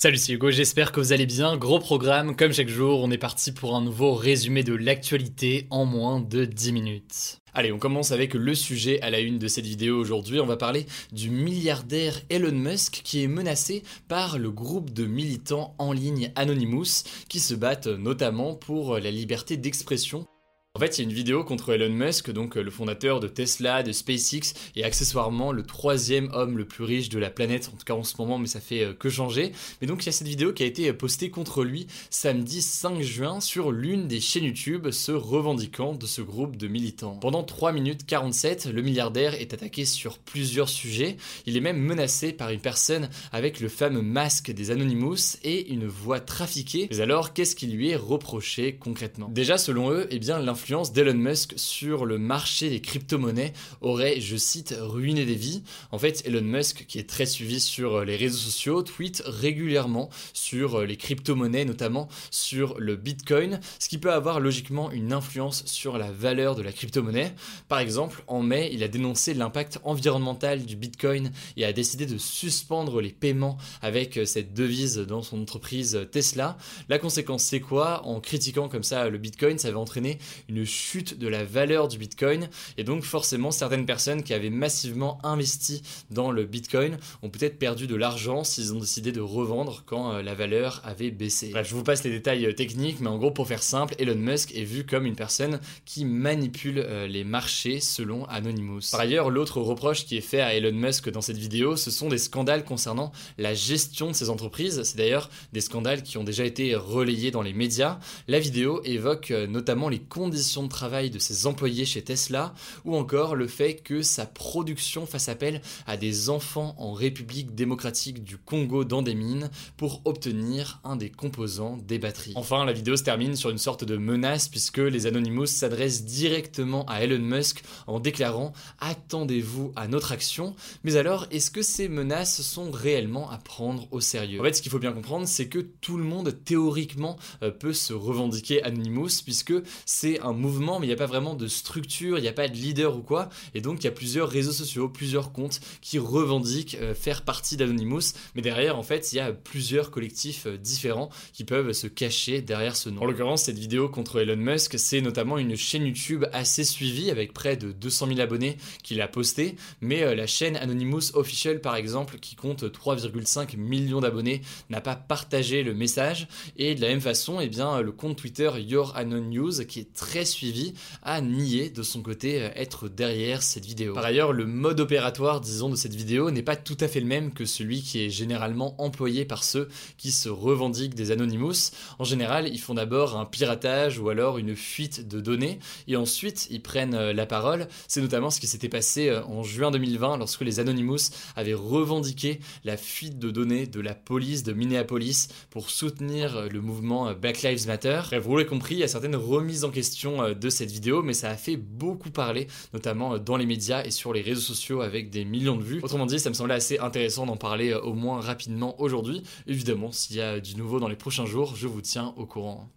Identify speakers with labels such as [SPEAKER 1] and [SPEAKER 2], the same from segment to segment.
[SPEAKER 1] Salut, c'est Hugo, j'espère que vous allez bien. Gros programme, comme chaque jour, on est parti pour un nouveau résumé de l'actualité en moins de 10 minutes. Allez, on commence avec le sujet à la une de cette vidéo aujourd'hui. On va parler du milliardaire Elon Musk qui est menacé par le groupe de militants en ligne Anonymous qui se battent notamment pour la liberté d'expression en fait, il y a une vidéo contre Elon Musk, donc euh, le fondateur de Tesla, de SpaceX, et accessoirement le troisième homme le plus riche de la planète, en tout cas en ce moment, mais ça fait euh, que changer. Mais donc il y a cette vidéo qui a été euh, postée contre lui samedi 5 juin sur l'une des chaînes YouTube se revendiquant de ce groupe de militants. Pendant 3 minutes 47, le milliardaire est attaqué sur plusieurs sujets. Il est même menacé par une personne avec le fameux masque des Anonymous et une voix trafiquée. Mais alors, qu'est-ce qui lui est reproché concrètement? Déjà, selon eux, eh bien l'influence d'Elon Musk sur le marché des crypto-monnaies aurait, je cite, ruiné des vies. En fait, Elon Musk, qui est très suivi sur les réseaux sociaux, tweet régulièrement sur les crypto-monnaies, notamment sur le Bitcoin, ce qui peut avoir logiquement une influence sur la valeur de la crypto-monnaie. Par exemple, en mai, il a dénoncé l'impact environnemental du Bitcoin et a décidé de suspendre les paiements avec cette devise dans son entreprise Tesla. La conséquence, c'est quoi? En critiquant comme ça le Bitcoin, ça va entraîner une chute de la valeur du Bitcoin. Et donc forcément, certaines personnes qui avaient massivement investi dans le Bitcoin ont peut-être perdu de l'argent s'ils ont décidé de revendre quand euh, la valeur avait baissé. je vous passe les détails euh, techniques, mais en gros, pour faire simple, Elon Musk est vu comme une personne qui manipule euh, les marchés selon Anonymous. Par ailleurs, l'autre reproche qui est fait à Elon Musk dans cette vidéo, ce sont des scandales concernant la gestion de ses entreprises. C'est d'ailleurs des scandales qui ont déjà été relayés dans les médias. La vidéo évoque notamment les conditions de travail de ses employés chez Tesla, ou encore le fait que sa production fasse appel à des enfants en République démocratique du Congo dans des mines pour obtenir un des composants des batteries. Enfin, la vidéo se termine sur une sorte de menace puisque les Anonymous s'adressent directement à Elon Musk en déclarant Attendez-vous à notre action. Mais alors, est-ce que ces menaces sont réellement à prendre au sérieux? En fait, ce qu'il faut bien comprendre, c'est que tout le monde théoriquement euh, peut se revendiquer Anonymous puisque c'est un mouvement, mais il n'y a pas vraiment de structure, il n'y a pas de leader ou quoi. Et donc, il y a plusieurs réseaux sociaux, plusieurs comptes qui revendiquent euh, faire partie d'Anonymous. Mais derrière, en fait, il y a plusieurs collectifs euh, différents qui peuvent se cacher derrière ce nom. En l'occurrence, cette vidéo contre Elon Musk, c'est notamment une chaîne YouTube assez suivie avec près de 200 000 abonnés qui l'a postée. Mais euh, la chaîne Anonymous Official, par exemple, qui compte 3,5 millions d'abonnés, n'a pas partagé le message. Et de la même façon, eh bien, le compte Twitter Your Anon News, qui est très suivi a nié de son côté euh, être derrière cette vidéo. Par ailleurs, le mode opératoire, disons, de cette vidéo n'est pas tout à fait le même que celui qui est généralement employé par ceux qui se revendiquent des Anonymous. En général, ils font d'abord un piratage ou alors une fuite de données et ensuite ils prennent euh, la parole. C'est notamment ce qui s'était passé euh, en juin 2020 lorsque les Anonymous avaient revendiqué la fuite de données de la police de Minneapolis pour soutenir le mouvement Black Lives Matter. Bref, vous l'avez compris, il y a certaines remises en question euh, de cette vidéo, mais ça a fait beaucoup parler, notamment euh, dans les médias et sur les réseaux sociaux avec des millions de vues. Autrement dit, ça me semblait assez intéressant d'en parler euh, au moins rapidement aujourd'hui. Évidemment, s'il y a du nouveau dans les prochains jours, je vous tiens au courant.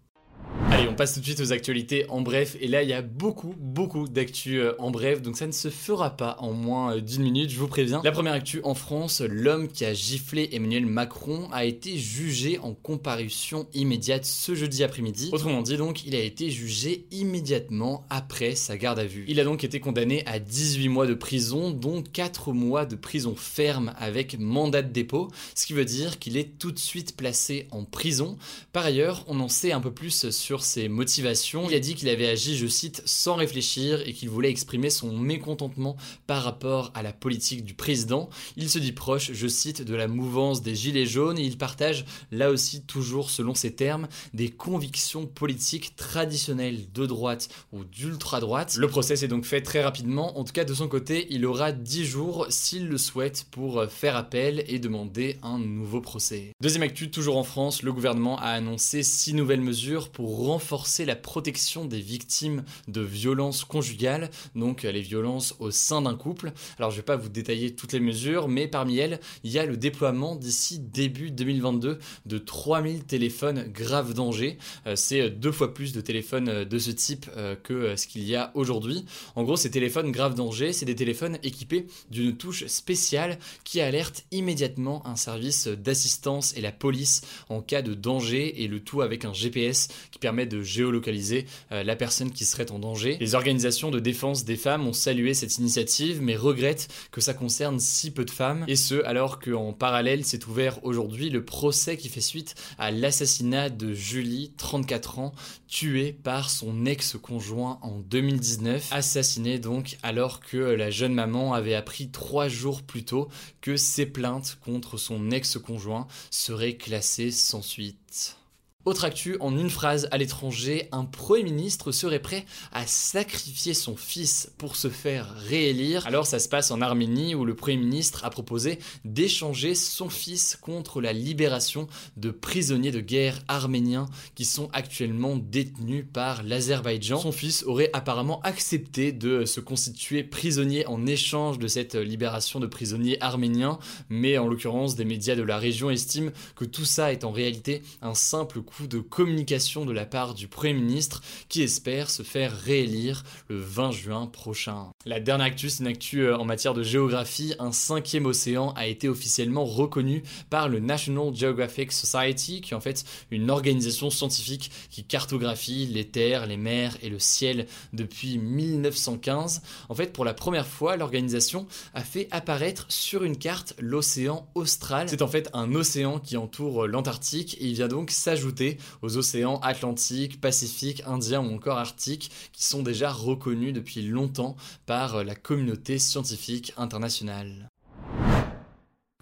[SPEAKER 1] On passe tout de suite aux actualités en bref. Et là, il y a beaucoup, beaucoup d'actu euh, en bref. Donc ça ne se fera pas en moins euh, d'une minute, je vous préviens. La première actu en France, l'homme qui a giflé Emmanuel Macron a été jugé en comparution immédiate ce jeudi après-midi. Autrement dit, donc, il a été jugé immédiatement après sa garde à vue. Il a donc été condamné à 18 mois de prison, dont 4 mois de prison ferme avec mandat de dépôt, ce qui veut dire qu'il est tout de suite placé en prison. Par ailleurs, on en sait un peu plus sur ses motivations. Il a dit qu'il avait agi, je cite, sans réfléchir et qu'il voulait exprimer son mécontentement par rapport à la politique du président. Il se dit proche, je cite, de la mouvance des Gilets jaunes et il partage, là aussi toujours selon ses termes, des convictions politiques traditionnelles de droite ou d'ultra-droite. Le procès est donc fait très rapidement. En tout cas, de son côté, il aura 10 jours s'il le souhaite pour faire appel et demander un nouveau procès. Deuxième actu, toujours en France, le gouvernement a annoncé 6 nouvelles mesures pour renforcer la protection des victimes de violences conjugales, donc les violences au sein d'un couple. Alors je vais pas vous détailler toutes les mesures, mais parmi elles, il y a le déploiement d'ici début 2022 de 3000 téléphones grave danger. Euh, c'est deux fois plus de téléphones de ce type euh, que ce qu'il y a aujourd'hui. En gros, ces téléphones grave danger, c'est des téléphones équipés d'une touche spéciale qui alerte immédiatement un service d'assistance et la police en cas de danger et le tout avec un GPS qui permet de géolocaliser euh, la personne qui serait en danger. Les organisations de défense des femmes ont salué cette initiative mais regrettent que ça concerne si peu de femmes et ce alors qu'en parallèle s'est ouvert aujourd'hui le procès qui fait suite à l'assassinat de Julie, 34 ans, tuée par son ex-conjoint en 2019, assassiné donc alors que la jeune maman avait appris trois jours plus tôt que ses plaintes contre son ex-conjoint seraient classées sans suite. Autre actu, en une phrase à l'étranger, un Premier ministre serait prêt à sacrifier son fils pour se faire réélire. Alors ça se passe en Arménie où le Premier ministre a proposé d'échanger son fils contre la libération de prisonniers de guerre arméniens qui sont actuellement détenus par l'Azerbaïdjan. Son fils aurait apparemment accepté de se constituer prisonnier en échange de cette libération de prisonniers arméniens, mais en l'occurrence des médias de la région estiment que tout ça est en réalité un simple coup de communication de la part du Premier ministre qui espère se faire réélire le 20 juin prochain. La dernière actu, c'est une actu euh, en matière de géographie. Un cinquième océan a été officiellement reconnu par le National Geographic Society, qui est en fait une organisation scientifique qui cartographie les terres, les mers et le ciel depuis 1915. En fait, pour la première fois, l'organisation a fait apparaître sur une carte l'océan austral. C'est en fait un océan qui entoure l'Antarctique et il vient donc s'ajouter aux océans Atlantique, Pacifique, Indien ou encore Arctique qui sont déjà reconnus depuis longtemps par la communauté scientifique internationale.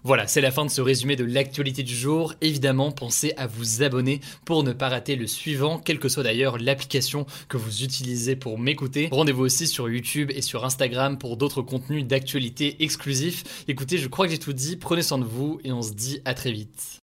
[SPEAKER 1] Voilà, c'est la fin de ce résumé de l'actualité du jour. Évidemment, pensez à vous abonner pour ne pas rater le suivant, quelle que soit d'ailleurs l'application que vous utilisez pour m'écouter. Rendez-vous aussi sur YouTube et sur Instagram pour d'autres contenus d'actualité exclusifs. Écoutez, je crois que j'ai tout dit, prenez soin de vous et on se dit à très vite.